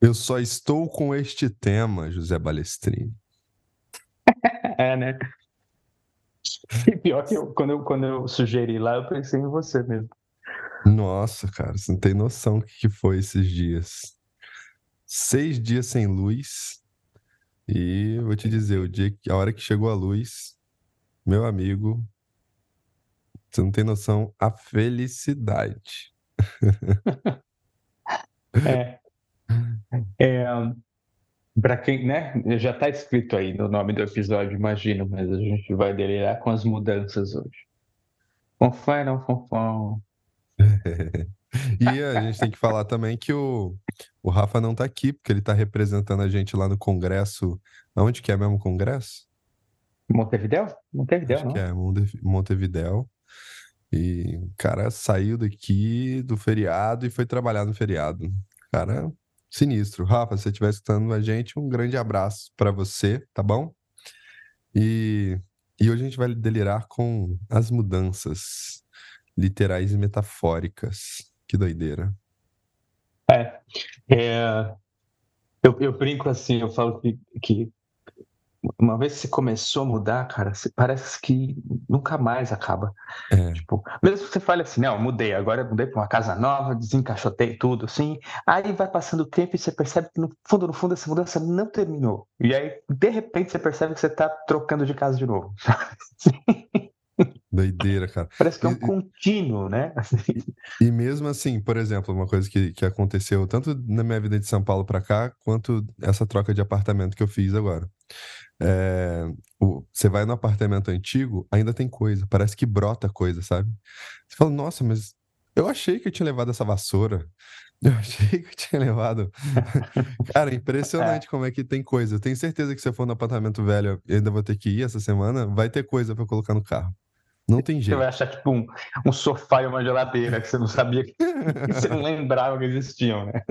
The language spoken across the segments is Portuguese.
Eu só estou com este tema, José Balestrini. é, né? E pior que eu, quando, eu, quando eu sugeri lá, eu pensei em você mesmo. Nossa, cara, você não tem noção o que foi esses dias. Seis dias sem luz. E vou te dizer, o dia, a hora que chegou a luz, meu amigo, você não tem noção a felicidade. é. É para quem, né? Já está escrito aí no nome do episódio, imagino, mas a gente vai delirar com as mudanças hoje. Confere, não confere. e a gente tem que falar também que o, o Rafa não está aqui, porque ele está representando a gente lá no Congresso. Onde que é mesmo o Congresso? Montevidéu? Montevidéu, Acho não? que é Montevidéu. E o cara saiu daqui do feriado e foi trabalhar no feriado. Cara, sinistro. Rafa, se você estiver escutando a gente, um grande abraço para você, tá bom? E, e hoje a gente vai delirar com as mudanças literais e metafóricas. Que doideira. É. é eu, eu brinco assim, eu falo que, que uma vez que você começou a mudar, cara, parece que nunca mais acaba. É. Tipo, mesmo que você fale assim, não, mudei, agora mudei para uma casa nova, desencaixotei tudo, assim. Aí vai passando o tempo e você percebe que no fundo, no fundo, essa mudança não terminou. E aí, de repente, você percebe que você está trocando de casa de novo. Doideira, cara. Parece que é um e, contínuo, né? E, e, mesmo assim, por exemplo, uma coisa que, que aconteceu tanto na minha vida de São Paulo para cá, quanto essa troca de apartamento que eu fiz agora. É, o, você vai no apartamento antigo, ainda tem coisa, parece que brota coisa, sabe? Você fala, nossa, mas eu achei que eu tinha levado essa vassoura. Eu achei que eu tinha levado. Cara, impressionante como é que tem coisa. Eu tenho certeza que se eu for no apartamento velho e ainda vou ter que ir essa semana, vai ter coisa para colocar no carro. Não tem jeito. Você vai achar tipo um, um sofá e uma geladeira que você não sabia que, que você não lembrava que existiam, né?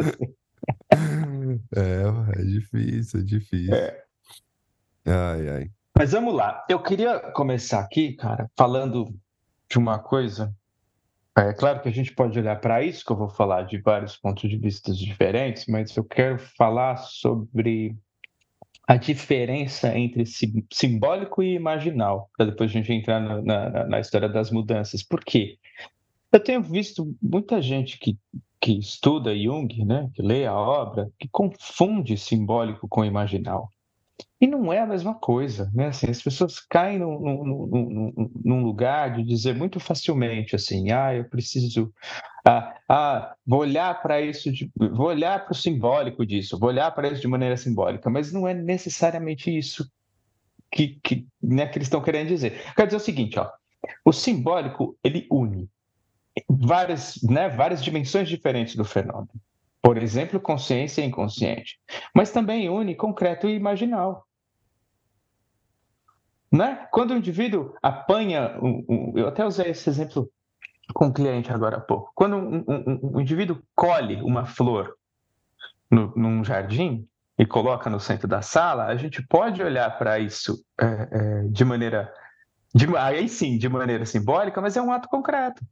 É, é difícil, é difícil. É. Ai, ai. Mas vamos lá. Eu queria começar aqui, cara, falando de uma coisa. É claro que a gente pode olhar para isso, que eu vou falar de vários pontos de vista diferentes, mas eu quero falar sobre a diferença entre simbólico e imaginal, para depois a gente entrar na, na, na, história das mudanças. Por quê? Eu tenho visto muita gente que, que estuda Jung, né, que lê a obra, que confunde simbólico com imaginal. E não é a mesma coisa, né? Assim, as pessoas caem num, num, num, num, lugar de dizer muito facilmente assim, ah, eu preciso, ah, ah vou olhar para isso, de, vou olhar para o simbólico disso, vou olhar para isso de maneira simbólica, mas não é necessariamente isso que, que, né, que eles estão querendo dizer. Quer dizer o seguinte, ó, o simbólico ele une várias, né, várias dimensões diferentes do fenômeno. Por exemplo, consciência e inconsciente. Mas também une concreto e imaginal. Né? Quando o indivíduo apanha, eu até usei esse exemplo com um cliente agora há pouco. Quando um, um indivíduo colhe uma flor no, num jardim e coloca no centro da sala, a gente pode olhar para isso é, é, de maneira, de, aí sim, de maneira simbólica, mas é um ato concreto.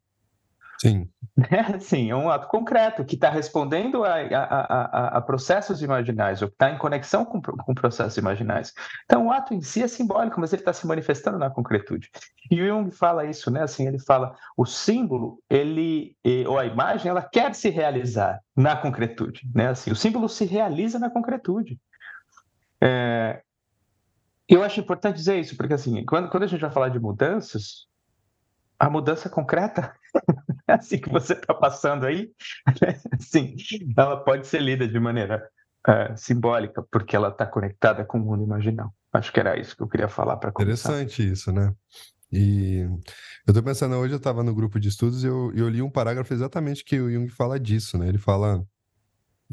Sim. É, sim, é um ato concreto que está respondendo a, a, a, a, processos imaginais, ou que está em conexão com, com processos imaginais. Então, o ato em si é simbólico, mas ele está se manifestando na concretude. E o Jung fala isso, né? Assim, ele fala, o símbolo, ele, ou a imagem, ela quer se realizar na concretude, né? Assim, o símbolo se realiza na concretude. É, eu acho importante dizer isso, porque assim, quando, quando a gente vai falar de mudanças, a mudança concreta assim que você está passando aí, sim, ela pode ser lida de maneira uh, simbólica, porque ela está conectada com o mundo imaginal. Acho que era isso que eu queria falar para começar. Interessante isso, né? E eu estou pensando, hoje eu estava no grupo de estudos e eu, eu, li um parágrafo exatamente que o Jung fala disso, né? Ele fala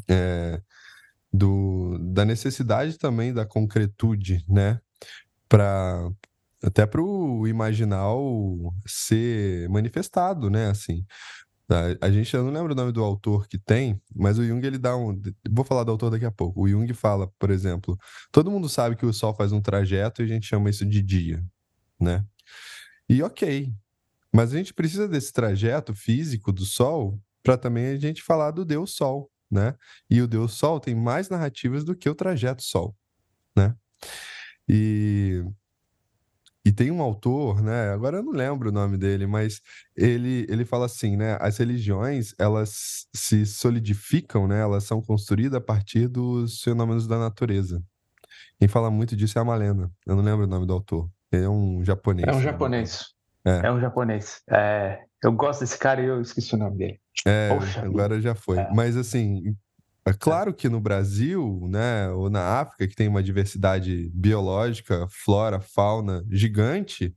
é, do, da necessidade também da concretude, né? Para até para o imaginal ser manifestado, né? Assim, a, a, gente, eu não lembro o nome do autor que tem, mas o Jung ele dá um. Vou falar do autor daqui a pouco. O Jung fala, por exemplo, todo mundo sabe que o Sol faz um trajeto e a gente chama isso de dia, né? E ok, mas a gente precisa desse trajeto físico do Sol para também a gente falar do Deus Sol, né? E o Deus Sol tem mais narrativas do que o trajeto Sol, né? E e tem um autor, né? Agora eu não lembro o nome dele, mas ele, ele fala assim, né? As religiões elas se solidificam, né? Elas são construídas a partir dos fenômenos da natureza. Quem fala muito disso é a Malena. Eu não lembro o nome do autor. Ele é um japonês. É um japonês. É. é um japonês. É, eu gosto desse cara e eu esqueci o nome dele. É, Poxa agora já foi. É. Mas assim, é claro que no Brasil, né, ou na África, que tem uma diversidade biológica, flora, fauna gigante,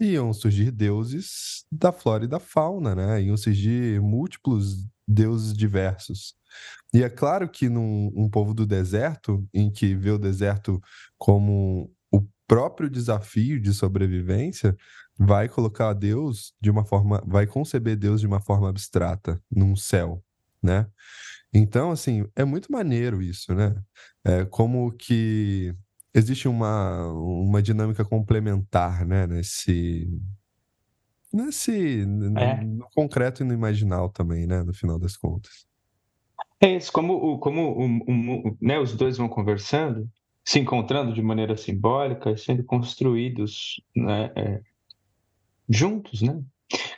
iam surgir deuses da flora e da fauna, né? Iam surgir múltiplos deuses diversos. E é claro que num um povo do deserto, em que vê o deserto como o próprio desafio de sobrevivência, vai colocar Deus de uma forma, vai conceber Deus de uma forma abstrata, num céu, né? Então, assim, é muito maneiro isso, né? É como que existe uma, uma dinâmica complementar, né? Nesse, nesse é. no concreto e no imaginal também, né? No final das contas. É isso, como, como um, um, né, os dois vão conversando, se encontrando de maneira simbólica, sendo construídos né, é, juntos, né?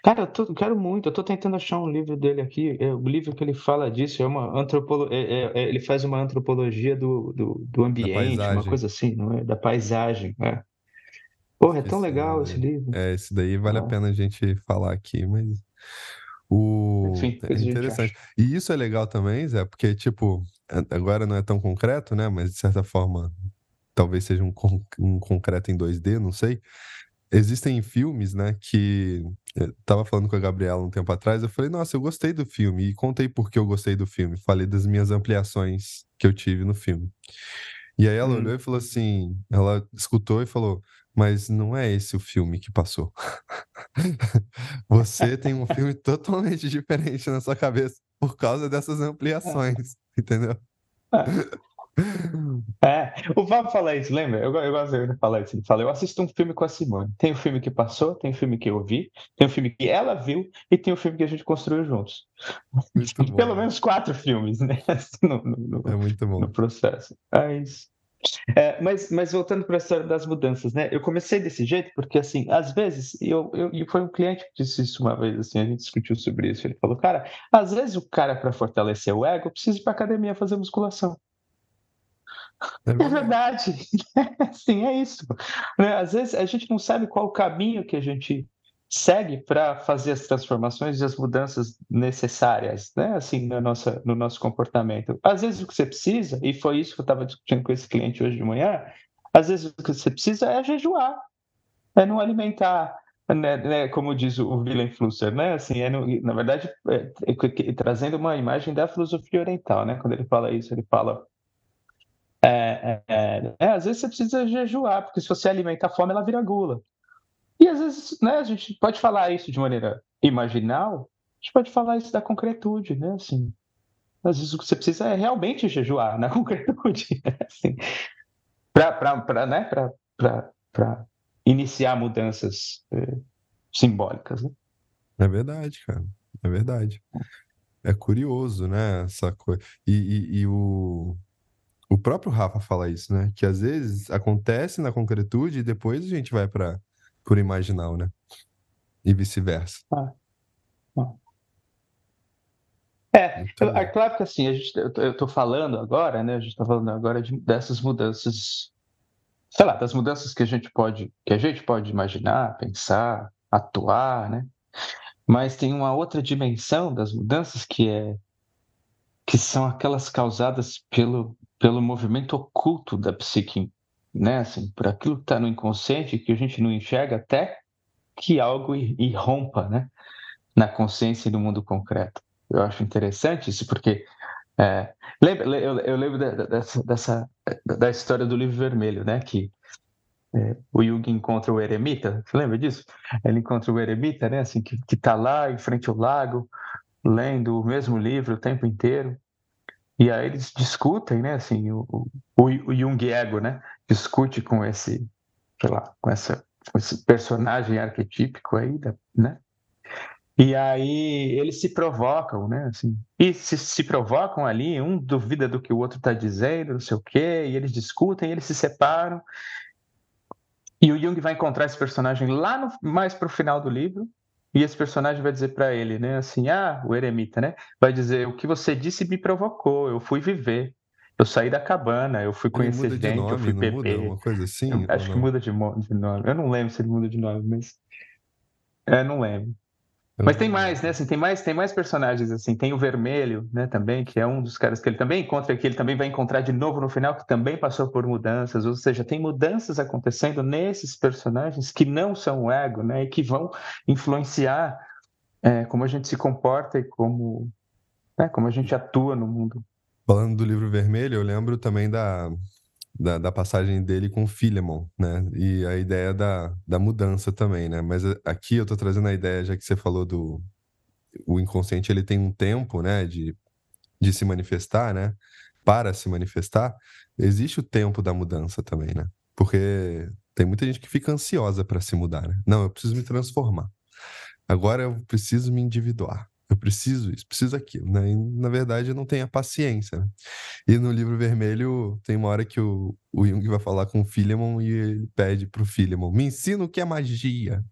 Cara, eu tô, quero muito, eu tô tentando achar um livro dele aqui. É, o livro que ele fala disso é uma antropologia. É, é, é, ele faz uma antropologia do, do, do ambiente, uma coisa assim, não é? Da paisagem, né? Porra, é tão esse, legal esse livro. É, esse daí vale ah. a pena a gente falar aqui, mas. O... Enfim, é interessante. E isso é legal também, Zé, porque, tipo, agora não é tão concreto, né? Mas de certa forma, talvez seja um, um concreto em 2D, não sei existem filmes, né, que eu eh, tava falando com a Gabriela um tempo atrás, eu falei, nossa, eu gostei do filme, e contei por que eu gostei do filme, falei das minhas ampliações que eu tive no filme. E aí ela hum. olhou e falou assim, ela escutou e falou, mas não é esse o filme que passou. Você tem um filme totalmente diferente na sua cabeça por causa dessas ampliações, entendeu? É. O Fábio fala isso, lembra? Eu, eu gosto de falar isso. Ele fala: Eu assisto um filme com a Simone. Tem o filme que passou, tem o filme que eu vi, tem o filme que ela viu e tem o filme que a gente construiu juntos. Pelo menos quatro filmes, né? No, no, é muito bom. No processo. É isso. É, mas, mas voltando para a história das mudanças, né? Eu comecei desse jeito porque, assim, às vezes, eu, eu, e foi um cliente que disse isso uma vez, assim, a gente discutiu sobre isso. Ele falou, cara, às vezes o cara, para fortalecer o ego, precisa ir para academia fazer musculação. É, é verdade. Sim, é isso. Né, às vezes a gente não sabe qual o caminho que a gente segue para fazer as transformações e as mudanças necessárias, né? Assim, na nossa, no nosso comportamento. Às vezes o que você precisa, e foi isso que eu estava discutindo com esse cliente hoje de manhã, às vezes o que você precisa é jejuar, é não alimentar, né, né, como diz o Willem Flusser, né? Assim, é no, na verdade, é, é, trazendo uma imagem da filosofia oriental, né? Quando ele fala isso, ele fala é, é, é, às vezes você precisa jejuar, porque se você alimenta a fome, ela vira gula. E às vezes né, a gente pode falar isso de maneira imaginal, a gente pode falar isso da concretude, né? Assim, às vezes o que você precisa é realmente jejuar na concretude, né? assim, para né, iniciar mudanças é, simbólicas. Né? É verdade, cara. É verdade. É curioso, né? Essa coisa. E, e, e o o próprio Rafa fala isso, né? Que às vezes acontece na concretude e depois a gente vai para por imaginal, né? E vice-versa. Ah. Ah. É, então, é claro que assim, a gente, eu estou falando agora, né? A gente está falando agora de, dessas mudanças, sei lá, das mudanças que a gente pode, que a gente pode imaginar, pensar, atuar, né? Mas tem uma outra dimensão das mudanças que é que são aquelas causadas pelo pelo movimento oculto da psique, né? Assim, por aquilo que está no inconsciente que a gente não enxerga até que algo irrompa, né? Na consciência e no mundo concreto. Eu acho interessante isso porque é, lembra, eu, eu, lembro dessa, dessa, da história do livro vermelho, né? Que é, o Jung encontra o eremita, você lembra disso? Ele encontra o eremita, né? Assim, que está lá em frente ao lago, lendo o mesmo livro o tempo inteiro, e aí eles discutem, né? Assim, o, o, o Jung ego, né? Discute com esse, sei lá, com, essa, com esse personagem arquetípico aí, né? E aí eles se provocam, né? Assim, e se, se provocam ali, um duvida do que o outro está dizendo, não sei o quê, e eles discutem, eles se separam. E o Jung vai encontrar esse personagem lá no, mais para o final do livro, e esse personagem vai dizer para ele, né? Assim, ah, o eremita, né? Vai dizer: o que você disse me provocou, eu fui viver. Eu saí da cabana, eu fui conhecer ele gente, nome, eu fui não Muda, uma coisa assim? Eu, acho que muda de, de nome. Eu não lembro se ele muda de nome, mas. É, não lembro. Mas tem mais, né? Assim, tem mais, tem mais personagens assim. Tem o Vermelho, né? Também que é um dos caras que ele também encontra que ele também vai encontrar de novo no final que também passou por mudanças. Ou seja, tem mudanças acontecendo nesses personagens que não são o ego, né? E que vão influenciar é, como a gente se comporta e como, né? Como a gente atua no mundo. Falando do livro Vermelho, eu lembro também da da, da, passagem dele com o Philemon, né? E a ideia da, da mudança também, né? Mas eh, aqui eu tô trazendo a ideia, já que você falou do... O inconsciente, ele tem um tempo, né? De, de se manifestar, né? Para se manifestar, existe o tempo da mudança também, né? Porque tem muita gente que fica ansiosa para se mudar, né? Não, eu preciso me transformar. Agora eu preciso me individuar eu preciso isso, preciso aquilo, né? E, na verdade, não tem a paciência. Né? E no livro vermelho, tem uma hora que o, o Jung vai falar com o Philemon e ele pede pro Philemon, me ensina o que é magia.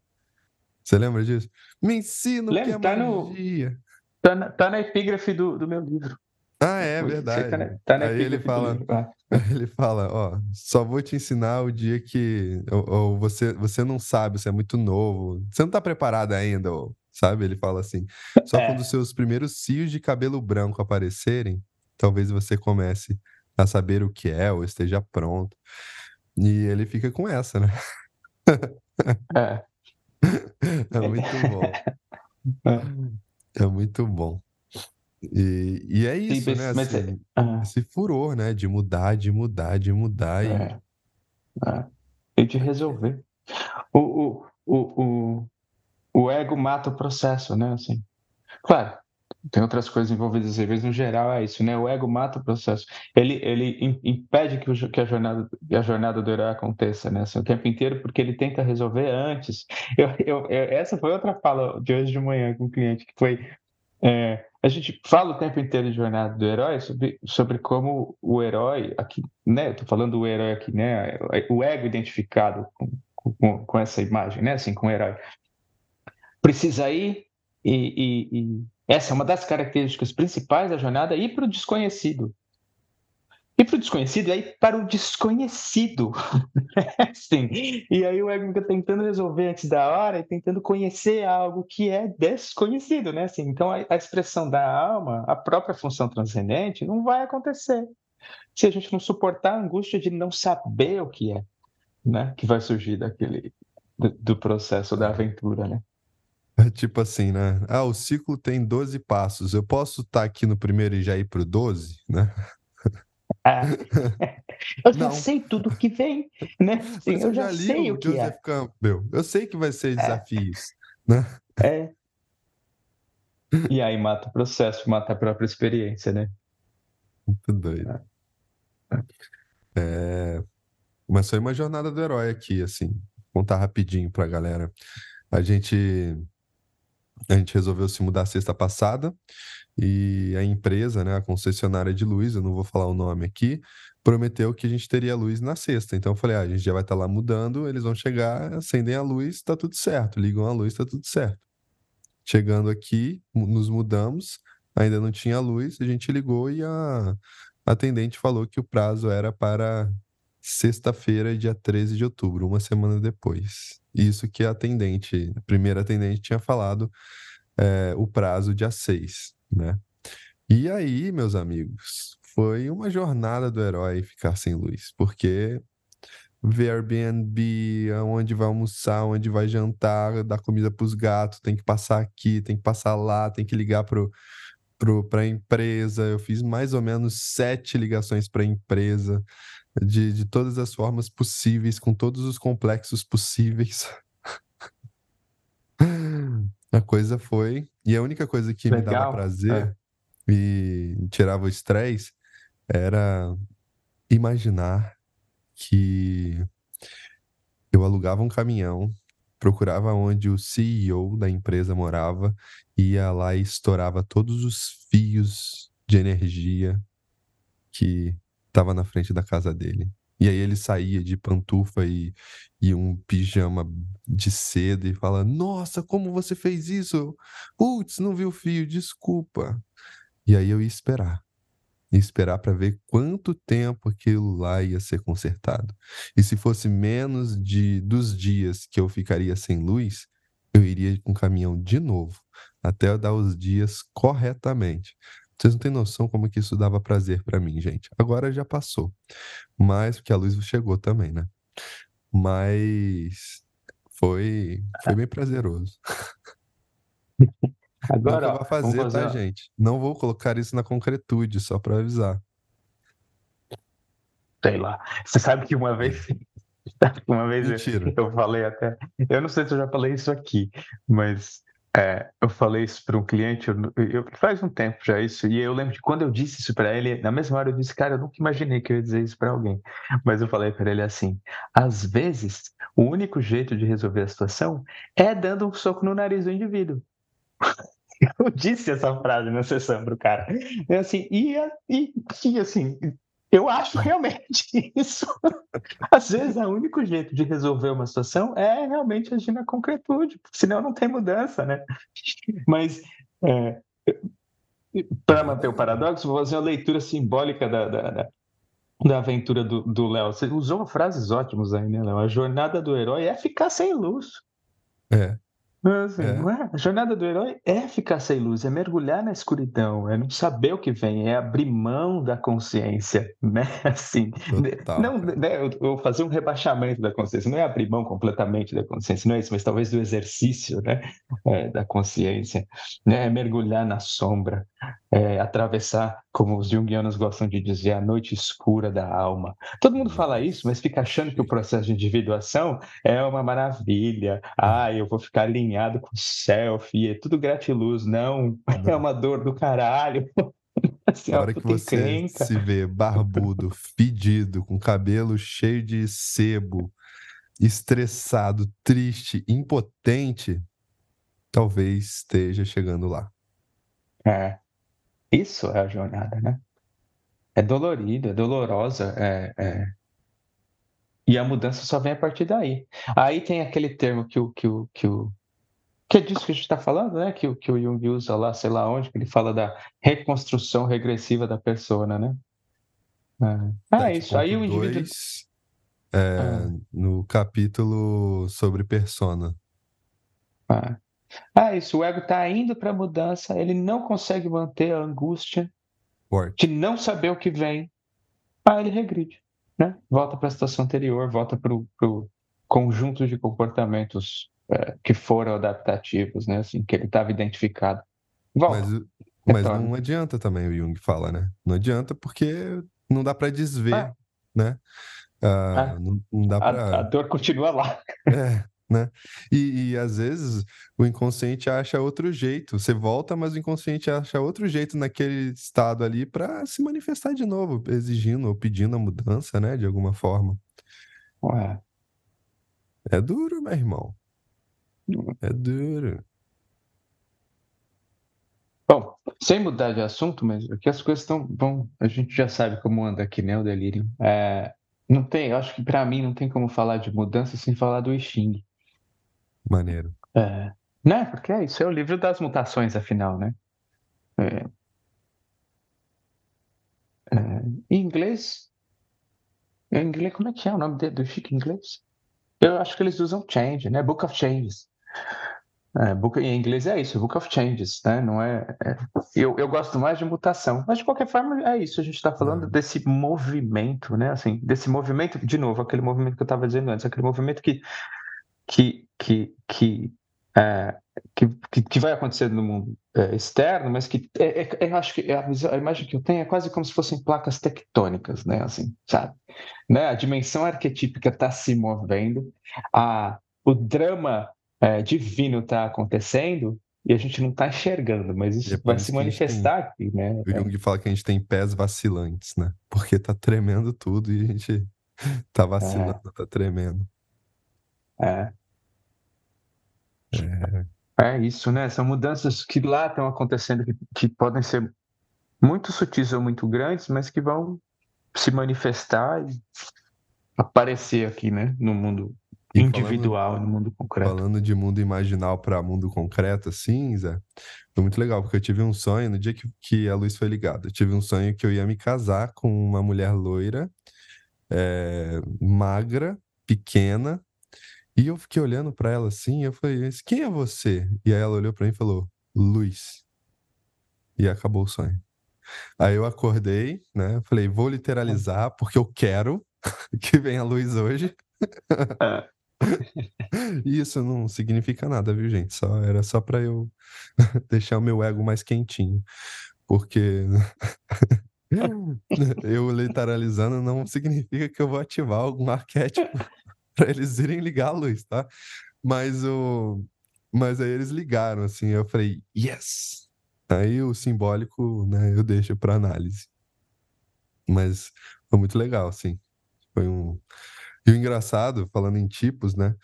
Você lembra disso? Me ensina o que é tá magia. No, tá, na, tá na epígrafe do, do meu livro. Ah, é verdade. Tá na, tá na Aí ele fala, ele fala, ó, só vou te ensinar o dia que ou, ou, você, você não sabe, você é muito novo, você não tá preparado ainda, ou, sabe? Ele fala assim: só é. quando os seus primeiros cios de cabelo branco aparecerem, talvez você comece a saber o que é ou esteja pronto. E ele fica com essa, né? É. é muito bom. É, é muito bom. E, e é isso, Sim, né? Mas, assim, é... Esse furor, né? De mudar, de mudar, de mudar. E, é. é. e de resolver. O, o, o, o, o ego mata o processo, né? Assim, claro, tem outras coisas envolvidas, vezes no geral é isso, né? O ego mata o processo. Ele, ele impede que, o, que, a, jornada, a jornada do herói aconteça, né? Assim, o tempo inteiro, porque ele tenta resolver antes. Eu, eu, eu, essa foi outra fala de hoje de manhã com o um cliente, que foi. É, a gente fala o tempo inteiro de jornada do herói sobre, sobre como o herói, aqui, né? Tô falando do herói aqui, né? O ego identificado com, com, com essa imagem, né? Assim, com o herói precisa ir, e, e, e essa é uma das características principais da jornada, ir para o desconhecido. Ir para o desconhecido é ir para o desconhecido. Sim. E aí o ego fica tentando resolver antes da hora e tentando conhecer algo que é desconhecido, né? Assim, então a, a expressão da alma, a própria função transcendente, não vai acontecer se a gente não suportar a angústia de não saber o que é, né? Que vai surgir daquele do, do processo da aventura, né? É tipo assim, né? Ah, o ciclo tem 12 passos. Eu posso estar tá aqui no primeiro e já ir pro 12, né? Ah, eu já Não. sei tudo que vem, né? Sim, eu, eu, já, já li sei o, o que Joseph é. Campbell. Eu sei que vai ser é. desafios, é. né? É. E aí mata o processo, mata a própria experiência, né? Muito doido. É. é... Mas foi uma jornada do herói aqui, assim. Vou contar rapidinho pra galera. A gente a gente resolveu se mudar sexta passada e a empresa, né, a concessionária de luz, eu não vou falar o nome aqui, prometeu que a gente teria luz na sexta. Então eu falei, ah, a gente já vai estar tá lá mudando, eles vão chegar, acendem a luz, tá tudo certo, ligam a luz, tá tudo certo. Chegando aqui, nos mudamos, ainda não tinha luz, a gente ligou e a atendente falou que o prazo era para sexta-feira, dia 13 de outubro, uma semana depois. Isso que a atendente, a primeira atendente tinha falado é, o prazo dia 6, né? E aí, meus amigos, foi uma jornada do herói ficar sem luz, porque ver Airbnb, onde vai almoçar, onde vai jantar, dar comida para os gatos, tem que passar aqui, tem que passar lá, tem que ligar pro para a empresa. Eu fiz mais ou menos sete ligações para a empresa de, de todas as formas possíveis, com todos os complexos possíveis. a coisa foi. E a única coisa que Legal. me dava prazer é. e tirava o estresse era imaginar que eu alugava um caminhão procurava onde o CEO da empresa morava, ia lá e estourava todos os fios de energia que estava na frente da casa dele. E aí ele saía de pantufa e, e um pijama de seda e fala: Nossa, como você fez isso? Putz, não vi o fio, desculpa. E aí eu ia esperar. Esperar para ver quanto tempo aquilo lá ia ser consertado. E se fosse menos de dos dias que eu ficaria sem luz, eu iria com o caminhão de novo, até eu dar os dias corretamente. Vocês não têm noção como que isso dava prazer para mim, gente. Agora já passou. Mas porque a luz chegou também, né? Mas foi foi bem prazeroso. Agora, não eu fazer, fazer, tá, gente? Não vou colocar isso na concretude, só para avisar. Sei lá. Você sabe que uma vez uma vez Mentira. eu falei até, eu não sei se eu já falei isso aqui, mas é, eu falei isso para um cliente, eu, eu, faz um tempo já isso, e eu lembro de quando eu disse isso para ele, na mesma hora eu disse, cara, eu nunca imaginei que eu ia dizer isso para alguém. Mas eu falei para ele assim: às vezes, o único jeito de resolver a situação é dando um soco no nariz do indivíduo. Eu disse essa frase na sessão pro cara. É assim, e, e, e assim, eu acho realmente isso. Às vezes, o único jeito de resolver uma situação é realmente agir na concretude, senão não tem mudança, né? Mas, é, para manter o paradoxo, vou fazer uma leitura simbólica da, da, da aventura do Léo. Você usou frases ótimas aí, né, Léo? A jornada do herói é ficar sem luz. É. Assim, é. é. A jornada do herói é ficar sem luz, é mergulhar na escuridão, é não saber o que vem, é abrir mão da consciência, né? Assim, Total, não, né, eu, eu fazer um rebaixamento da consciência, não é abrir mão completamente da consciência, não é isso, mas talvez do exercício, né? É, da consciência, né? É mergulhar na sombra, é, atravessar, como os junguianos gostam de dizer, a noite escura da alma. Todo mundo fala isso, mas fica achando que o processo de individuação é uma maravilha. Ah, eu vou ficar alinhado com o selfie, é tudo gratiluz. Não, é uma dor do caralho. Assim, a hora que você encrenca. se vê barbudo, fedido, com cabelo cheio de sebo, estressado, triste, impotente, talvez esteja chegando lá. É, isso é a jornada, né? É dolorido, é dolorosa, é, é... e a mudança só vem a partir daí. Aí tem aquele termo que o que o que o que é disso que a gente está falando, né? Que, o que o Jung usa lá, sei lá onde, que ele fala da reconstrução regressiva da persona, né? É, é isso. Aí o indivíduo. É, ah. No capítulo sobre persona. Ah. Ah, isso, o ego está indo para a mudança, ele não consegue manter a angústia de não saber o que vem, aí ele regride, né? Volta para a situação anterior, volta para o conjunto de comportamentos é, que foram adaptativos, né? Assim, que ele estava identificado. Volta. Mas, mas não adianta também, o Jung fala, né? Não adianta porque não dá para desver, ah. né? Ah, ah. Não, não, dá para. A, a dor continua lá. É, né? E, e, às vezes o inconsciente acha outro jeito. Você volta, mas o inconsciente acha outro jeito naquele estado ali para se manifestar de novo, exigindo ou pedindo a mudança, né? De alguma forma. Ué. É duro, meu irmão. É duro. Bom, sem mudar de assunto, mas aqui as coisas estão. Bom, a gente já sabe como anda aqui, né? O delírio. É, não tem, eu acho que para mim não tem como falar de mudança sem falar do Xing. Maneiro. É, né? Porque é isso, é o livro das mutações, afinal, né? É, é, em inglês, em inglês, como é que é o nome do chique em inglês? Eu acho que eles usam change, né? Book of Changes. É, book, em inglês é isso, Book of Changes, né? Não é, é, eu, eu gosto mais de mutação, mas de qualquer forma é isso. A gente está falando é. desse movimento, né? Assim, desse movimento, de novo, aquele movimento que eu estava dizendo antes, aquele movimento que que, que, que, é, que, que, vai acontecer no mundo é, externo, mas que é, é, eu acho que a, a, imagem que eu tenho é quase como se fossem placas tectônicas, né? Assim, sabe? Né? A dimensão arquetípica está se movendo, a, o drama é, divino está acontecendo e a gente não está enxergando, mas isso é vai se manifestar tem, aqui, né? O Jung fala que a gente tem pés vacilantes, né? Porque está tremendo tudo e a gente está vacilando, está tremendo. É. É... é isso, né? São mudanças que lá estão acontecendo que, que podem ser muito sutis ou muito grandes, mas que vão se manifestar e aparecer aqui, né, no mundo e individual, falando, no mundo concreto. Falando de mundo imaginal para mundo concreto, assim, Zé, foi muito legal, porque eu tive um sonho, no dia que, que a luz foi ligada, eu tive um sonho que eu ia me casar com uma mulher loira, é, magra, pequena, e eu fiquei olhando para ela assim, eu falei, quem é você? E aí ela olhou para mim e falou, Luz. E acabou o sonho. Aí eu acordei, né? Falei, vou literalizar porque eu quero que venha a luz hoje. É. Isso não significa nada, viu, gente? Só era só para eu deixar o meu ego mais quentinho, porque eu literalizando não significa que eu vou ativar algum arquétipo para eles irem ligar a luz, tá? Mas o mas aí eles ligaram assim, eu falei, yes. Aí o simbólico, né, eu deixo para análise. Mas foi muito legal, assim. Foi um e o engraçado, falando em tipos, né?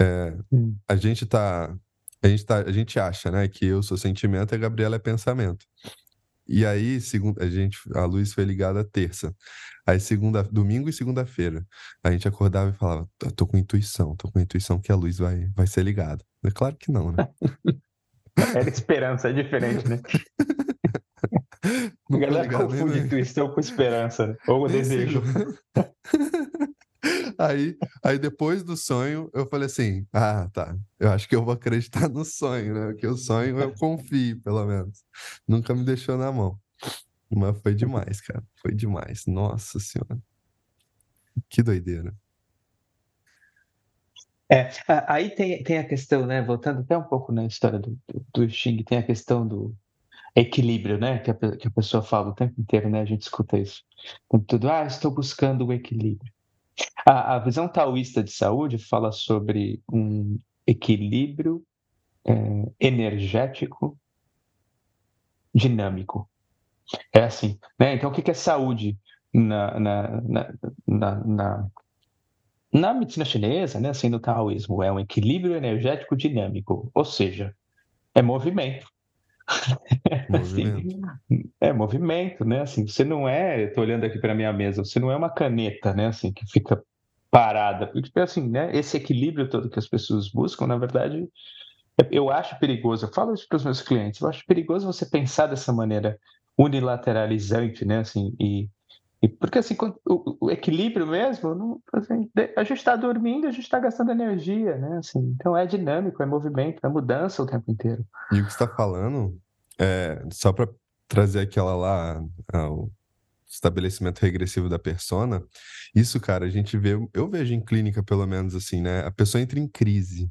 É, hum. a gente tá. A gente, tá, a gente acha, né, que eu sou sentimento e a Gabriela é pensamento. E aí, segunda, a gente, a luz foi ligada terça. Aí, segunda, domingo e segunda-feira, a gente acordava e falava: tô com intuição, tô com intuição que a luz vai, vai ser ligada. É claro que não, né? Era esperança, é diferente, né? a galera confunde intuição com esperança, ou desejo. Aí, aí depois do sonho, eu falei assim: ah, tá. Eu acho que eu vou acreditar no sonho, né? Porque o sonho eu confio, pelo menos. Nunca me deixou na mão. Mas foi demais, cara. Foi demais. Nossa Senhora. Que doideira. É, aí tem, tem a questão, né? Voltando até um pouco na história do, do, do Xing, tem a questão do equilíbrio, né? Que a, que a pessoa fala o tempo inteiro, né? A gente escuta isso. Tudo, ah, estou buscando o equilíbrio. A, a visão taoísta de saúde fala sobre um equilíbrio é, energético dinâmico. É assim, né? Então, o que é saúde na, na, na, na, na, na medicina chinesa, né? Assim, no taoísmo, é um equilíbrio energético dinâmico, ou seja, é movimento. Movimento. é movimento, né? Assim, você não é, estou olhando aqui para minha mesa, você não é uma caneta, né? Assim, que fica parada. Porque, assim, né? Esse equilíbrio todo que as pessoas buscam, na verdade, eu acho perigoso. Eu falo isso para os meus clientes. Eu acho perigoso você pensar dessa maneira unilateralizante, né? Assim, e, porque assim, o, o equilíbrio mesmo, assim, a gente está dormindo, a gente está gastando energia, né? Assim, então é dinâmico, é movimento, é mudança o tempo inteiro. E o que está falando é, só para trazer aquela lá, o estabelecimento regressivo da persona, isso, cara, a gente vê, eu vejo em clínica pelo menos assim, né? A pessoa entra em crise.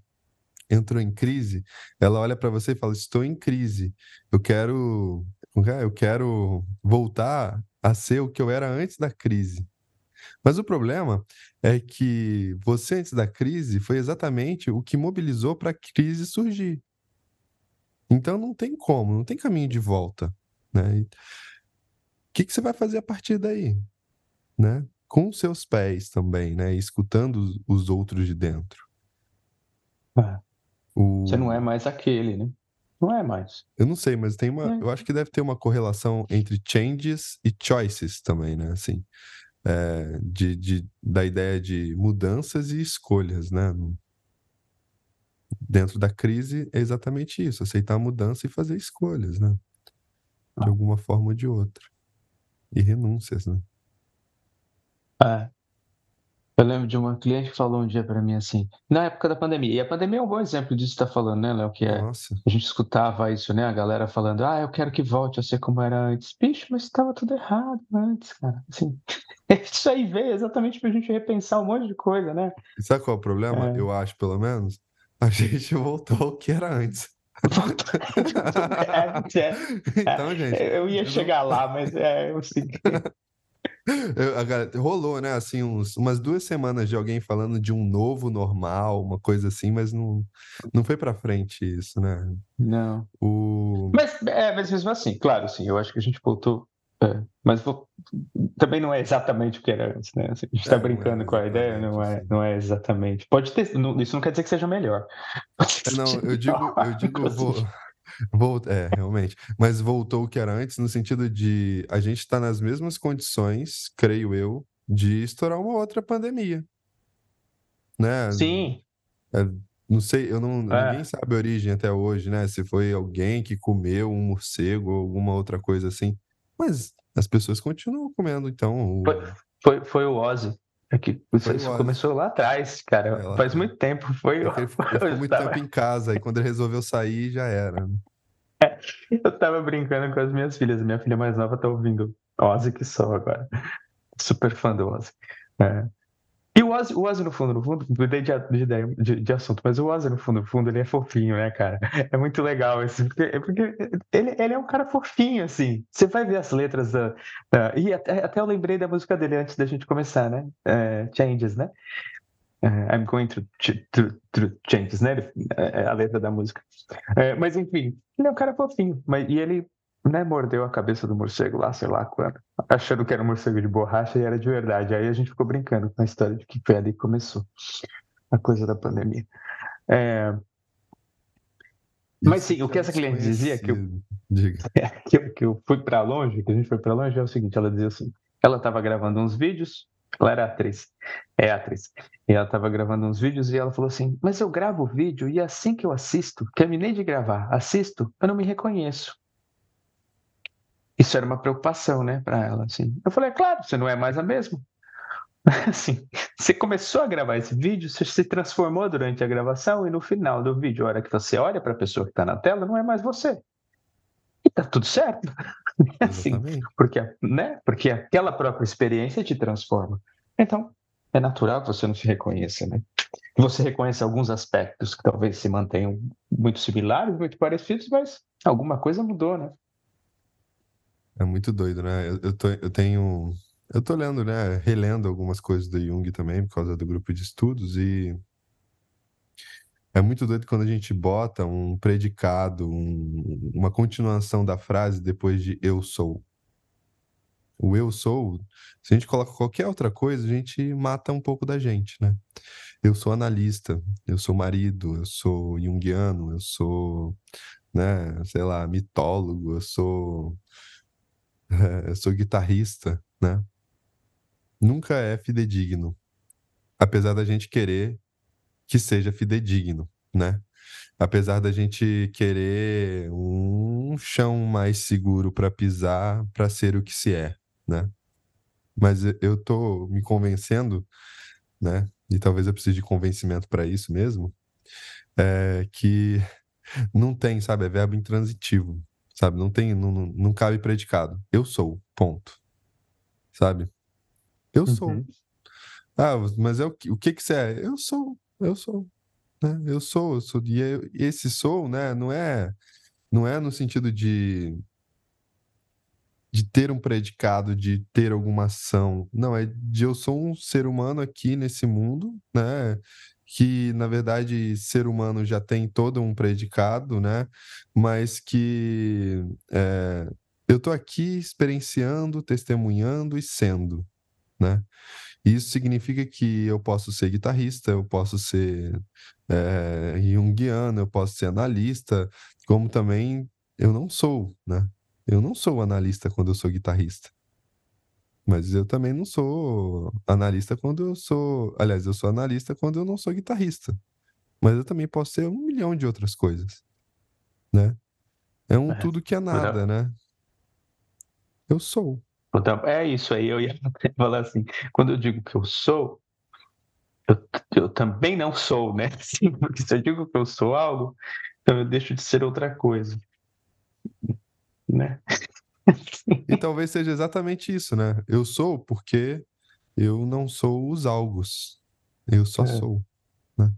Entrou em crise, ela olha para você e fala: "Estou em crise. Eu quero, eu quero voltar a ser o que eu era antes da crise". Mas o problema é que você antes da crise foi exatamente o que mobilizou para a crise surgir. Então não tem como, não tem caminho de volta, né? O que, que você vai fazer a partir daí, né? Com seus pés também, né? Escutando os outros de dentro. É. O... Você não é mais aquele, né? Não é mais. Eu não sei, mas tem uma. É. Eu acho que deve ter uma correlação entre changes e choices também, né? Assim, é, de, de, da ideia de mudanças e escolhas, né? dentro da crise é exatamente isso, aceitar a mudança e fazer escolhas, né? De ah. alguma forma ou de outra. E renúncias, né? É. Eu lembro de uma cliente que falou um dia para mim assim, na época da pandemia, e a pandemia é um bom exemplo disso que está falando, né, Léo? Que é, Nossa. a gente escutava isso, né? A galera falando, ah, eu quero que volte a ser como era antes. Bicho, mas estava tudo errado antes, cara. Assim, isso aí veio exatamente para a gente repensar um monte de coisa, né? E sabe qual é o problema? É. Eu acho, pelo menos, a gente voltou ao que era antes. é, é, então, gente. Eu ia chegar lá, mas é, eu sei. Eu, rolou, né? Assim, uns, umas duas semanas de alguém falando de um novo normal, uma coisa assim, mas não, não foi para frente isso, né? Não. O... Mas, é, mas mesmo assim, claro, sim, eu acho que a gente voltou É, mas vou, também não é exatamente o que era antes, né? Assim, a gente está é, brincando é com a ideia, não é, não é exatamente. Pode ter, não, isso não quer dizer que seja melhor. É, não, eu digo, eu digo, vou, vou, é, realmente. Mas voltou o que era antes, no sentido de a gente está nas mesmas condições, creio eu, de estourar uma outra pandemia. Né? Sim. É, não sei, eu não, é. ninguém sabe a origem até hoje, né? Se foi alguém que comeu um morcego ou alguma outra coisa assim. Mas as pessoas continuam comendo, então. O... Foi, foi, foi o Ozzy. É que isso, isso começou lá atrás, cara. É, lá faz muito tempo. Foi. Ele, ficou, ele ficou muito tempo em casa, e quando ele resolveu sair, já era. Né? É, eu tava brincando com as minhas filhas. Minha filha mais nova tá ouvindo Ozzy que só agora. Super fã do Ozzy. É. E o Ozzy, o Ozzy, no fundo, no fundo, mudei de, de, de, assunto, mas o Ozzy, no fundo, no fundo, ele é fofinho, né, cara? É muito legal esse, porque, porque ele, ele é um cara fofinho, assim. Você vai ver as letras da. da e até, até eu lembrei da música dele antes da gente começar, né? É, Changes, né? É, I'm going through, through, through changes, né? É, é a letra da música. É, mas enfim, ele é um cara fofinho, mas, e ele né, mordeu a cabeça do morcego lá, sei lá quando, achando que era um morcego de borracha e era de verdade. Aí a gente ficou brincando com a história de que foi ali que começou a coisa da pandemia. É... Mas sim, o que essa cliente dizia, que eu, é, que eu, que eu fui para longe, que a gente foi para longe, é o seguinte: ela dizia assim, ela estava gravando uns vídeos, ela era atriz, é atriz, e ela estava gravando uns vídeos e ela falou assim: Mas eu gravo o vídeo e assim que eu assisto, terminei de gravar, assisto, eu não me reconheço. Isso era uma preocupação, né, para ela. Assim. Eu falei, é claro, você não é mais a mesma. Assim, você começou a gravar esse vídeo, você se transformou durante a gravação e no final do vídeo, a hora que você olha para a pessoa que está na tela, não é mais você. E tá tudo certo. Assim, porque, né? porque aquela própria experiência te transforma. Então, é natural que você não se reconheça, né? Você reconheça alguns aspectos que talvez se mantenham muito similares, muito parecidos, mas alguma coisa mudou, né? É muito doido, né? Eu, eu, tô, eu tenho. Eu tô lendo, né? Relendo algumas coisas do Jung também, por causa do grupo de estudos, e é muito doido quando a gente bota um predicado, um, uma continuação da frase depois de eu sou. O eu sou, se a gente coloca qualquer outra coisa, a gente mata um pouco da gente, né? Eu sou analista, eu sou marido, eu sou junguiano, eu sou, né, sei lá, mitólogo, eu sou eu sou guitarrista, né? Nunca é fidedigno, apesar da gente querer que seja fidedigno, né? Apesar da gente querer um chão mais seguro para pisar, para ser o que se é, né? Mas eu tô me convencendo, né? E talvez eu precise de convencimento para isso mesmo, é que não tem, sabe? É verbo intransitivo sabe? Não tem, não, não cabe predicado. Eu sou, ponto. Sabe? Eu sou. Uhum. Ah, mas é o que, o que que você é? Eu sou, eu sou. Né? Eu sou, eu sou. E eu, esse sou, né, não é, não é no sentido de de ter um predicado, de ter alguma ação. Não, é de eu sou um ser humano aqui nesse mundo, né? Que na verdade ser humano já tem todo um predicado, né? Mas que é, eu estou aqui experienciando, testemunhando e sendo, né? Isso significa que eu posso ser guitarrista, eu posso ser é, junguiano, eu posso ser analista, como também eu não sou, né? Eu não sou analista quando eu sou guitarrista. Mas eu também não sou analista quando eu sou. Aliás, eu sou analista quando eu não sou guitarrista. Mas eu também posso ser um milhão de outras coisas. Né? É um é, tudo que é nada, né? Eu sou. É isso aí, eu ia falar assim. Quando eu digo que eu sou, eu, eu também não sou, né? Sim, porque se eu digo que eu sou algo, então eu deixo de ser outra coisa. Né? E talvez seja exatamente isso, né? Eu sou porque eu não sou os algos. Eu só é. sou. Né?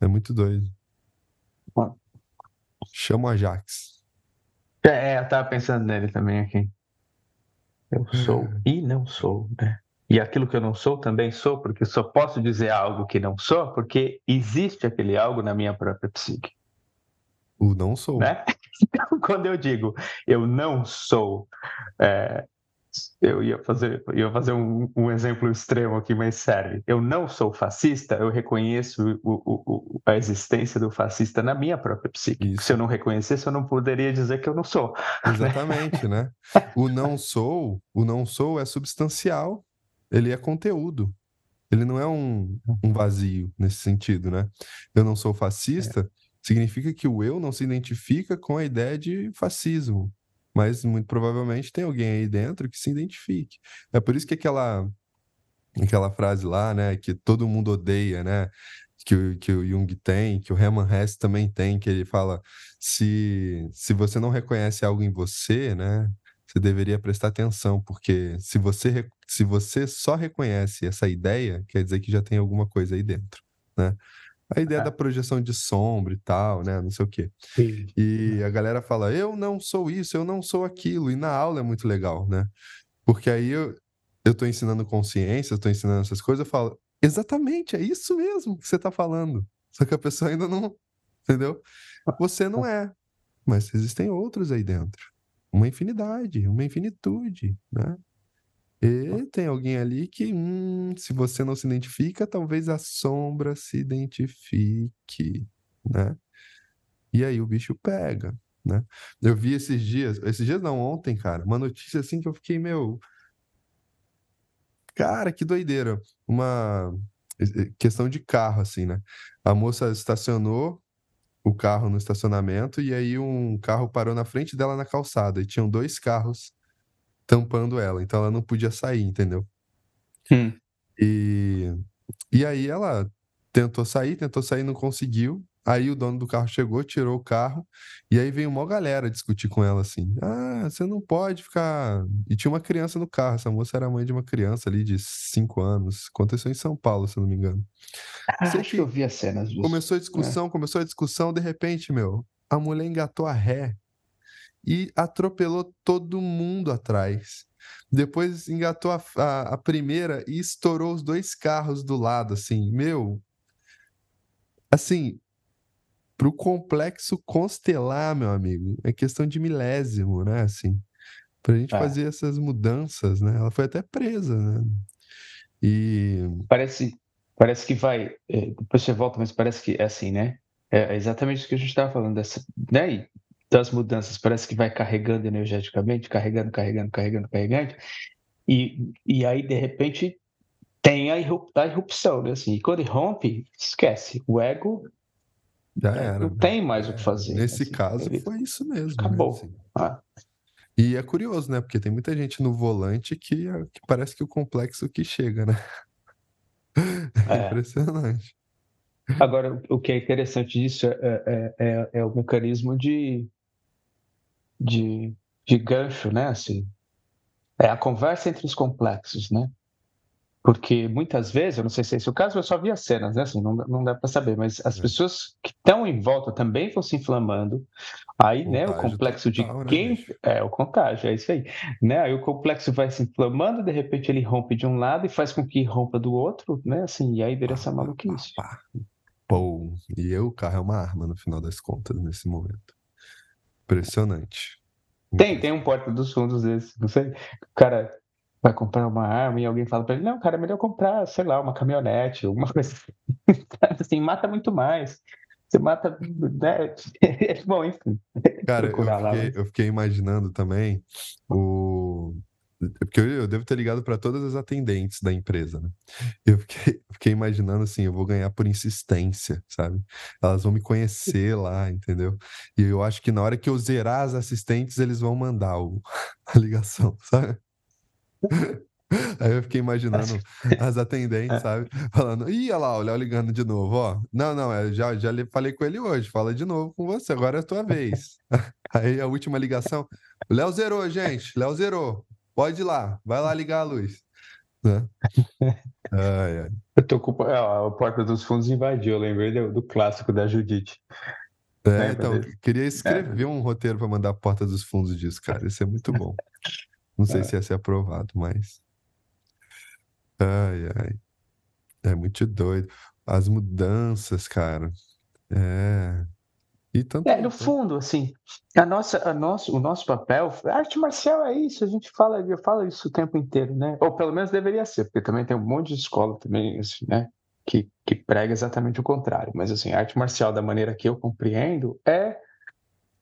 É muito doido. Chama o Ajax. É, eu tava pensando nele também aqui. Eu sou é. e não sou, né? E aquilo que eu não sou também sou, porque só posso dizer algo que não sou, porque existe aquele algo na minha própria psique. O não sou. Né? quando eu digo eu não sou é, eu ia fazer, ia fazer um, um, exemplo extremo aqui, mas sério. Eu não sou fascista, eu reconheço o, o, a existência do fascista na minha própria psique. Isso. Se eu não reconhecesse, eu não poderia dizer que eu não sou. Exatamente, né? O não sou, o não sou é substancial, ele é conteúdo. Ele não é um, um vazio nesse sentido, né? Eu não sou fascista, é. Significa que o eu não se identifica com a ideia de fascismo mas muito provavelmente tem alguém aí dentro que se identifique. É por isso que aquela aquela frase lá, né, que todo mundo odeia, né, que o, que o Jung tem, que o Hermann Hesse também tem, que ele fala, se, se você não reconhece algo em você, né, você deveria prestar atenção, porque se você, se você só reconhece essa ideia, quer dizer que já tem alguma coisa aí dentro, né? A ideia é. da projeção de sombra e tal, né? Não sei o quê. Sim. E a galera fala, eu não sou isso, eu não sou aquilo. E na aula é muito legal, né? Porque aí eu, eu tô ensinando consciência, eu tô ensinando essas coisas, eu falo, exatamente, é isso mesmo que você tá falando. Só que a pessoa ainda não, entendeu? Você não é, mas existem outros aí dentro. Uma infinidade, uma infinitude, né? E tem alguém ali que, hum, se você não se identifica, talvez a sombra se identifique, né? E aí o bicho pega, né? Eu vi esses dias, esses dias não, ontem, cara, uma notícia assim que eu fiquei, meu. Cara, que doideira. Uma questão de carro, assim, né? A moça estacionou o carro no estacionamento e aí um carro parou na frente dela na calçada e tinham dois carros tampando ela, então ela não podia sair, entendeu? Hum. E, e aí ela tentou sair, tentou sair, não conseguiu. Aí o dono do carro chegou, tirou o carro, e aí veio uma galera discutir com ela assim: Ah, você não pode ficar. E tinha uma criança no carro, essa moça era mãe de uma criança ali de 5 anos. Aconteceu em São Paulo, se eu não me engano. Ah, acho que, eu vi as cenas disso. Começou a discussão, é. começou a discussão, de repente, meu, a mulher engatou a ré e atropelou todo mundo atrás. Depois engatou a, a, a, primeira e estourou os dois carros do lado, assim. Meu. Assim, pro complexo constelar, meu amigo, é questão de milésimo, né? Assim, pra gente é. fazer essas mudanças, né? Ela foi até presa, né? E. Parece, parece que vai. É, depois você volta, mas parece que é assim, né? É exatamente o que a gente estava falando, dessa, né? Das mudanças parece que vai carregando energeticamente, carregando, carregando, carregando, carregando, e, e aí de repente tem a, irrupção, né? Assim, e quando rompe, esquece, o ego já é, era, não né? tem mais o que fazer. Nesse assim, caso foi isso mesmo. Né, acabou. Né? Assim. Ah. E é curioso, né? Porque tem muita gente no volante que, que parece que o complexo que chega, né? É, é impressionante. Agora, o que é interessante disso é, é, é, é o mecanismo de, de, de gancho, né? Assim, é a conversa entre os complexos, né? Porque muitas vezes, eu não sei se é esse o caso, eu só vi as cenas, né? Assim, não, não dá para saber, mas as é. pessoas que estão em volta também vão se inflamando. Aí, o né, o complexo de né, quem. Né, é, o contágio, é isso aí. Né? Aí o complexo vai se inflamando, de repente ele rompe de um lado e faz com que rompa do outro, né? Assim, e aí vira essa maluquice. Pá, pá, E eu, o carro é uma arma no final das contas, nesse momento. Impressionante. Tem, tem um porta dos fundos desse, não sei. O cara vai comprar uma arma e alguém fala para ele, não, cara, é melhor comprar, sei lá, uma caminhonete, alguma coisa assim, mata muito mais. Você mata, né? Bom, enfim. Cara, eu fiquei, eu fiquei imaginando também o porque eu, eu devo ter ligado para todas as atendentes da empresa, né? Eu fiquei, fiquei, imaginando assim, eu vou ganhar por insistência, sabe? Elas vão me conhecer lá, entendeu? E eu acho que na hora que eu zerar as assistentes, eles vão mandar o, a ligação, sabe? Aí eu fiquei imaginando as atendentes, é. sabe? Falando, ih, olha lá, o Léo ligando de novo, ó. Não, não, eu já, já falei com ele hoje, fala de novo com você, agora é a tua vez. Aí a última ligação, o Léo zerou, gente, Léo zerou. Pode ir lá, vai lá ligar a luz. Né? ai, ai. Eu tô com é, a porta dos fundos invadiu, eu lembrei do, do clássico da Judite. É, então, desse? queria escrever é. um roteiro para mandar a porta dos fundos disso, cara. Isso é muito bom. Não sei é. se ia ser aprovado, mas. Ai, ai. É muito doido. As mudanças, cara. É. Tanto, é, no fundo, assim, a nossa, a nosso, o nosso papel, a arte marcial é isso, a gente fala, eu falo isso o tempo inteiro, né? Ou pelo menos deveria ser, porque também tem um monte de escola também, assim, né? Que, que prega exatamente o contrário. Mas, assim, a arte marcial, da maneira que eu compreendo, é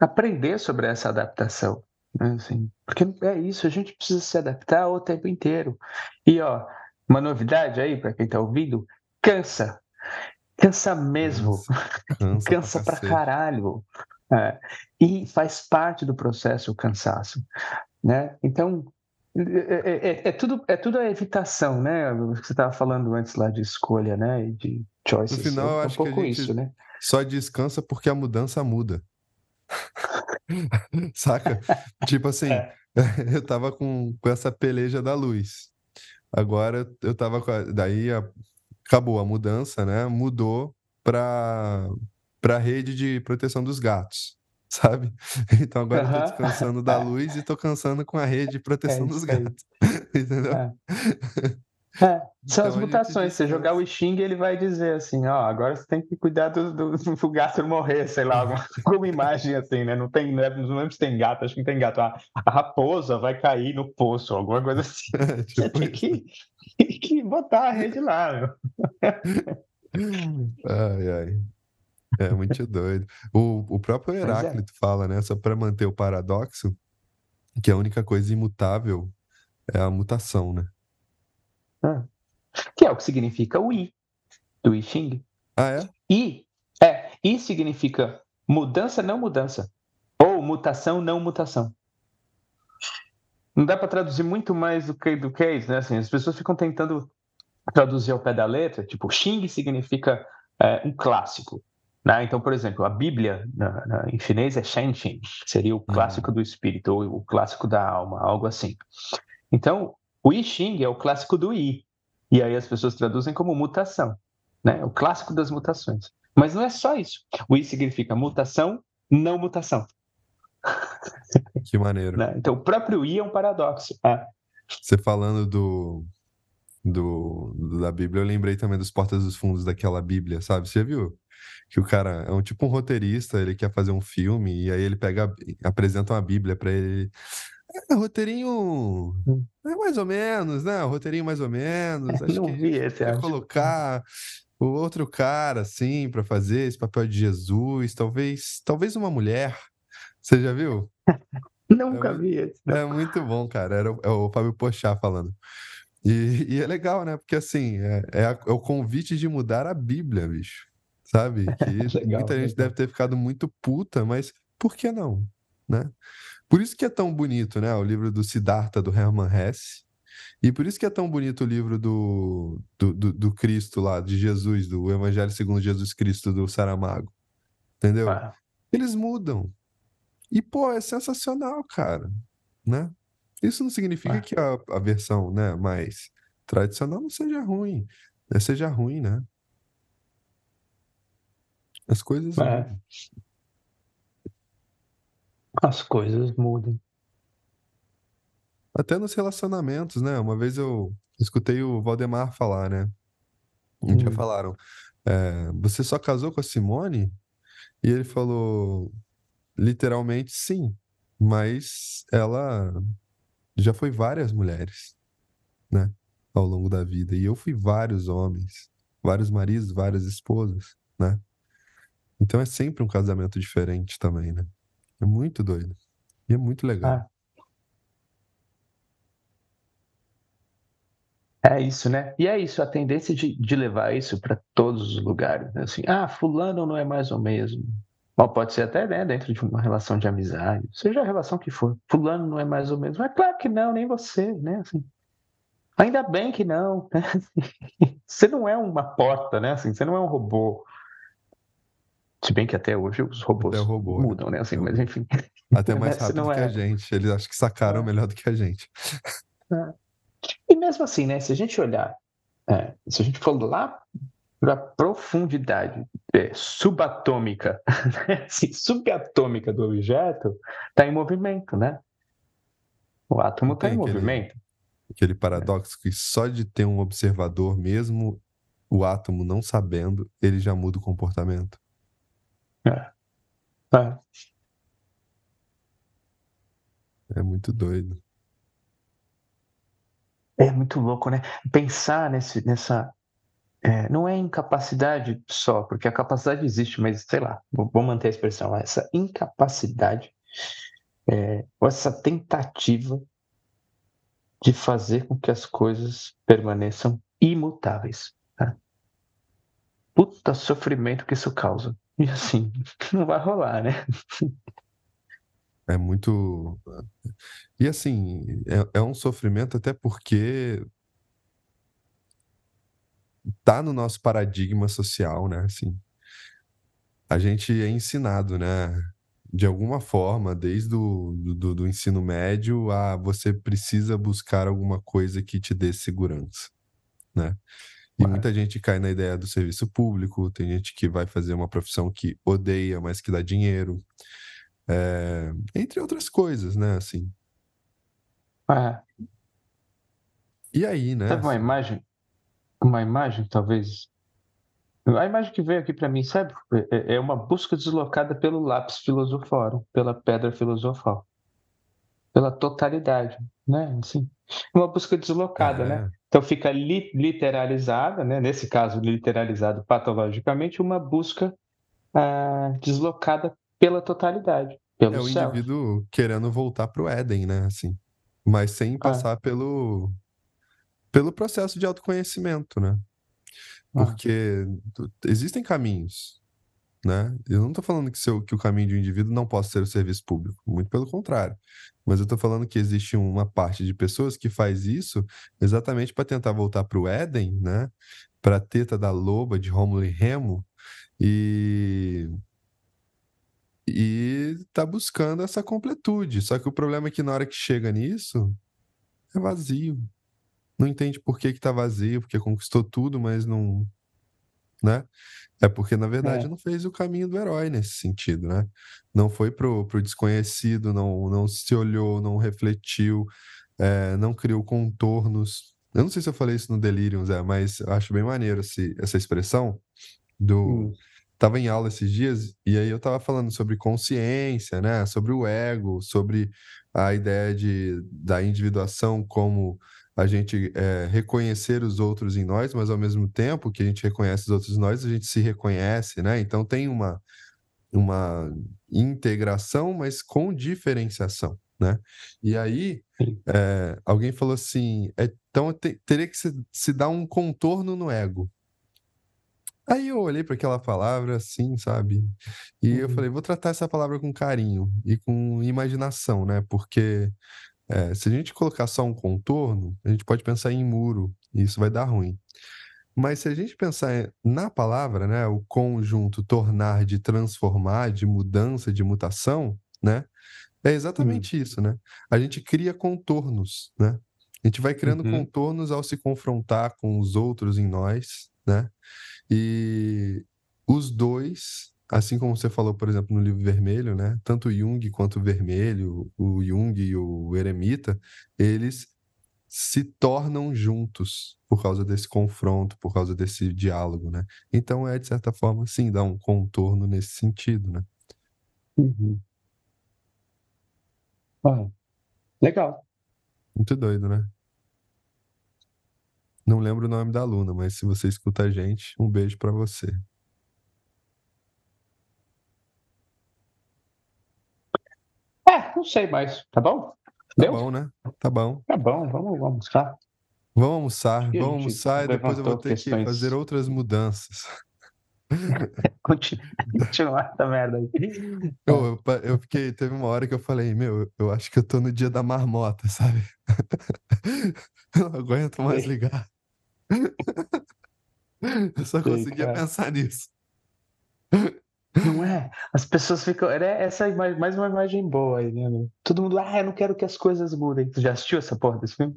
aprender sobre essa adaptação. Né? Assim, porque é isso, a gente precisa se adaptar o tempo inteiro. E, ó, uma novidade aí para quem está ouvindo, cansa. Cansa mesmo. Cansa, cansa pra, pra caralho. É. E faz parte do processo o cansaço. Né? Então, é, é, é, é, tudo, é tudo a evitação, né? Você estava falando antes lá de escolha, né? E de choices. No final, eu é acho um pouco que a gente isso, né? só descansa porque a mudança muda. Saca? tipo assim, é. eu tava com, com essa peleja da luz. Agora eu tava com a, daí a, acabou a mudança, né? Mudou para para rede de proteção dos gatos, sabe? Então agora eu tô descansando da luz e tô cansando com a rede de proteção é dos gatos. Entendeu? É. É, são então, as mutações. Se jogar o Xing, ele vai dizer assim: ó, agora você tem que cuidar do, do, do gato morrer, sei lá, alguma, alguma imagem assim, né? Não tem, né? não lembro se tem gato, acho que não tem gato. A, a raposa vai cair no poço, alguma coisa assim. É, tipo você tem que, que botar a rede lá, meu. Ai, ai. É muito doido. O, o próprio é. Heráclito é. fala, né? Só para manter o paradoxo, que a única coisa imutável é a mutação, né? Ah. Que é o que significa o I, do I Ching. Ah, é? I, é, I significa mudança, não mudança. Ou mutação, não mutação. Não dá para traduzir muito mais do que, do que isso, né? Assim, as pessoas ficam tentando traduzir ao pé da letra, tipo, Xing significa é, um clássico. Né? Então, por exemplo, a Bíblia na, na, em chinês é Shenxing, seria o clássico uhum. do espírito, ou o clássico da alma, algo assim. Então, o I Ching é o clássico do I. E aí as pessoas traduzem como mutação, né? O clássico das mutações. Mas não é só isso. O I significa mutação, não mutação. Que maneiro. Né? Então o próprio I é um paradoxo. É. Você falando do, do, da Bíblia, eu lembrei também dos Portas dos Fundos daquela Bíblia, sabe? Você viu? Que o cara é um tipo um roteirista, ele quer fazer um filme e aí ele pega, apresenta uma Bíblia para ele. É, roteirinho. É mais ou menos, né? Roteirinho mais ou menos. Acho não que vi esse, acho. colocar o outro cara, assim, para fazer esse papel de Jesus. Talvez, talvez uma mulher. Você já viu? Nunca é, vi esse. É muito bom, cara. Era o, é o Fábio Pochá falando. E, e, é legal, né? Porque assim, é, é, a, é, o convite de mudar a Bíblia, bicho. Sabe? Que legal, muita gente legal. deve ter ficado muito puta, mas por que não? Né? Por isso que é tão bonito, né? O livro do Siddhartha, do Hermann Hesse. E por isso que é tão bonito o livro do, do, do, do Cristo lá, de Jesus, do Evangelho segundo Jesus Cristo, do Saramago. Entendeu? Ah. Eles mudam. E, pô, é sensacional, cara. Né? Isso não significa ah. que a, a versão né, mais tradicional não seja ruim. Né? Seja ruim, né? As coisas. É as coisas mudam. Até nos relacionamentos, né? Uma vez eu escutei o Valdemar falar, né? Um hum. falaram, é, você só casou com a Simone? E ele falou, literalmente sim, mas ela já foi várias mulheres, né? Ao longo da vida. E eu fui vários homens, vários maridos, várias esposas, né? Então é sempre um casamento diferente também, né? É muito doido. E é muito legal. Ah. É isso, né? E é isso, a tendência de, de levar isso para todos os lugares. Né? Assim, ah, fulano não é mais o mesmo. Bom, pode ser até né, dentro de uma relação de amizade, seja a relação que for. Fulano não é mais o mesmo. É claro que não, nem você, né? Assim, ainda bem que não. Né? Você não é uma porta, né? Assim, você não é um robô. Se bem que até hoje os robôs robô, né? mudam, né? Assim, mas enfim. Até mais rápido que é... a gente. Eles acho que sacaram é. melhor do que a gente. É. E mesmo assim, né? Se a gente olhar, é, se a gente for lá para a profundidade é, subatômica, né? assim, subatômica do objeto, está em movimento, né? O átomo está em aquele, movimento. Aquele paradoxo que só de ter um observador, mesmo o átomo não sabendo, ele já muda o comportamento. É. É. É muito doido. É muito louco, né? Pensar nesse, nessa. É, não é incapacidade só, porque a capacidade existe, mas sei lá, vou, vou manter a expressão, essa incapacidade, é, ou essa tentativa de fazer com que as coisas permaneçam imutáveis. Tá? Puta sofrimento que isso causa. E assim, não vai rolar, né? É muito. E assim, é, é um sofrimento até porque tá no nosso paradigma social, né? Assim, a gente é ensinado, né? De alguma forma, desde o do, do ensino médio, a você precisa buscar alguma coisa que te dê segurança, né? E muita gente cai na ideia do serviço público, tem gente que vai fazer uma profissão que odeia, mas que dá dinheiro. É, entre outras coisas, né? Assim. É. E aí, né? Sabe uma assim, imagem? Uma imagem, talvez. A imagem que veio aqui para mim, sabe? É, é uma busca deslocada pelo lápis filosoforum, pela pedra filosofal, pela totalidade, né? Assim, uma busca deslocada, né? É, Então fica li, literalizada, né? Nesse caso, literalizado patologicamente, uma busca ah, deslocada pela totalidade, é pelo o self. indivíduo querendo voltar pro Éden, né? Assim, mas sem Ah, passar pelo, pelo processo de autoconhecimento, né? ah, Porque tu- existem caminhos, né? Eu não estou falando que, seu, que o caminho de um indivíduo não possa ser o serviço público, muito pelo contrário. Mas eu estou falando que existe uma parte de pessoas que faz isso exatamente para tentar voltar para o Éden, né? Para a teta da loba de Rômulo e Remo e e tá buscando essa completude. Só que o problema é que na hora que chega nisso, é vazio. Não entende por que que tá vazio, porque conquistou tudo, mas não, né? É porque, na verdade, é, não fez o caminho do herói nesse sentido, né? Não foi pro, pro desconhecido, não, não se olhou, não refletiu, é, não criou contornos. Eu não sei se eu falei isso no Delirium, Zé, mas acho bem maneiro esse, essa expressão do. hum, Tava em aula esses dias e aí eu tava falando sobre consciência, né? Sobre o ego, sobre a ideia de, da individuação como a gente é, reconhecer os outros em nós, mas ao mesmo tempo que a gente reconhece os outros em nós, a gente se reconhece, né? Então tem uma, uma integração, mas com diferenciação, né? E aí é, alguém falou assim, é, então te- teria que se, se dar um contorno no ego. Aí eu olhei para aquela palavra assim, sabe? E eu falei, Uhum, vou tratar essa palavra com carinho e com imaginação, né? Porque é, se a gente colocar só um contorno, a gente pode pensar em muro, e isso vai dar ruim. Mas se a gente pensar na palavra, né, o conjunto tornar de transformar, de mudança, de mutação, né, é uhum, exatamente isso, né? A gente cria contornos, né? A gente vai criando uhum, contornos ao se confrontar com os outros em nós, né? E os dois, assim como você falou, por exemplo, no livro Vermelho, né? Tanto Jung quanto o Vermelho, o Jung e o Eremita, eles se tornam juntos por causa desse confronto, por causa desse diálogo, né? Então é, de certa forma, sim, dá um contorno nesse sentido, né? uhum. Ah, legal. Muito doido, né? Não lembro o nome da aluna, mas se você escuta a gente, um beijo pra você. Não sei mais, tá bom? Tá Deu? bom, né? Tá bom. Tá bom, vamos, vamos. Vamos almoçar, vamos almoçar e depois eu vou ter que fazer questões. outras mudanças. Continu- Continuar essa merda aí. Eu, eu, eu fiquei, teve uma hora que eu falei, meu, eu acho que eu tô no dia da marmota, sabe? Eu não aguento mais ligar. Eu só conseguia cara. pensar nisso. Não é? As pessoas ficam. É essa é mais uma imagem boa aí, né? Todo mundo, ah, eu não quero que as coisas mudem. Tu já assistiu essa porra desse filme?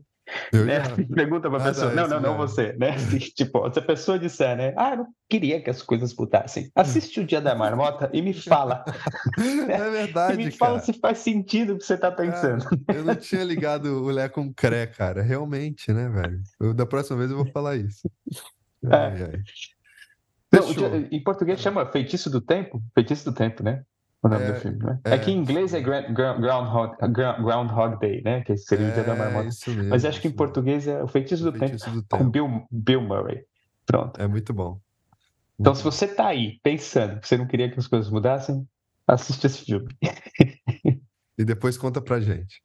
Eu Né? Pergunta pra Ah, pessoa. Não, não, não já. você, né? Se, Tipo, se a pessoa disser, né? Ah, eu não queria que as coisas mudassem. Assiste o Dia da Marmota e me fala, né? É E me verdade, fala cara. se faz sentido o que você tá pensando. Cara, eu não tinha ligado o Lé com Cré, cara. Realmente, né, velho? Eu- da próxima vez eu vou falar isso. Ai, É. ai. Não, em português Ah, chama feitiço do tempo. Feitiço do tempo, né? o nome é, do filme, né? É, é, que em inglês é Groundhog, Groundhog Day, né? Que seria o dia da é, marmota. Mesmo, Mas acho que em português é O Feitiço, o do, feitiço tempo, do, Tempo, com Bill, Bill Murray. Pronto. É muito bom. Então, se você tá aí pensando que você não queria que as coisas mudassem, assiste esse filme. e depois conta pra gente.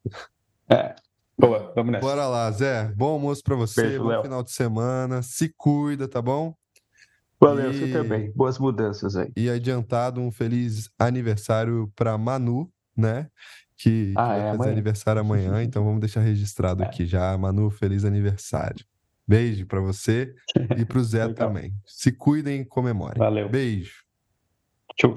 É. Boa, vamos nessa. Bora lá, Zé. Bom almoço pra você, Beijo, bom Léo. final de semana. Se cuida, tá bom? Valeu, e... você também. Boas mudanças aí. E adiantado, um feliz aniversário para Manu, né? Que, ah, que vai é, fazer amanhã. aniversário amanhã, então vamos deixar registrado é. aqui já. Manu, feliz aniversário. Beijo para você e para o Zé também. Se cuidem e comemorem. Valeu. Beijo. Tchau.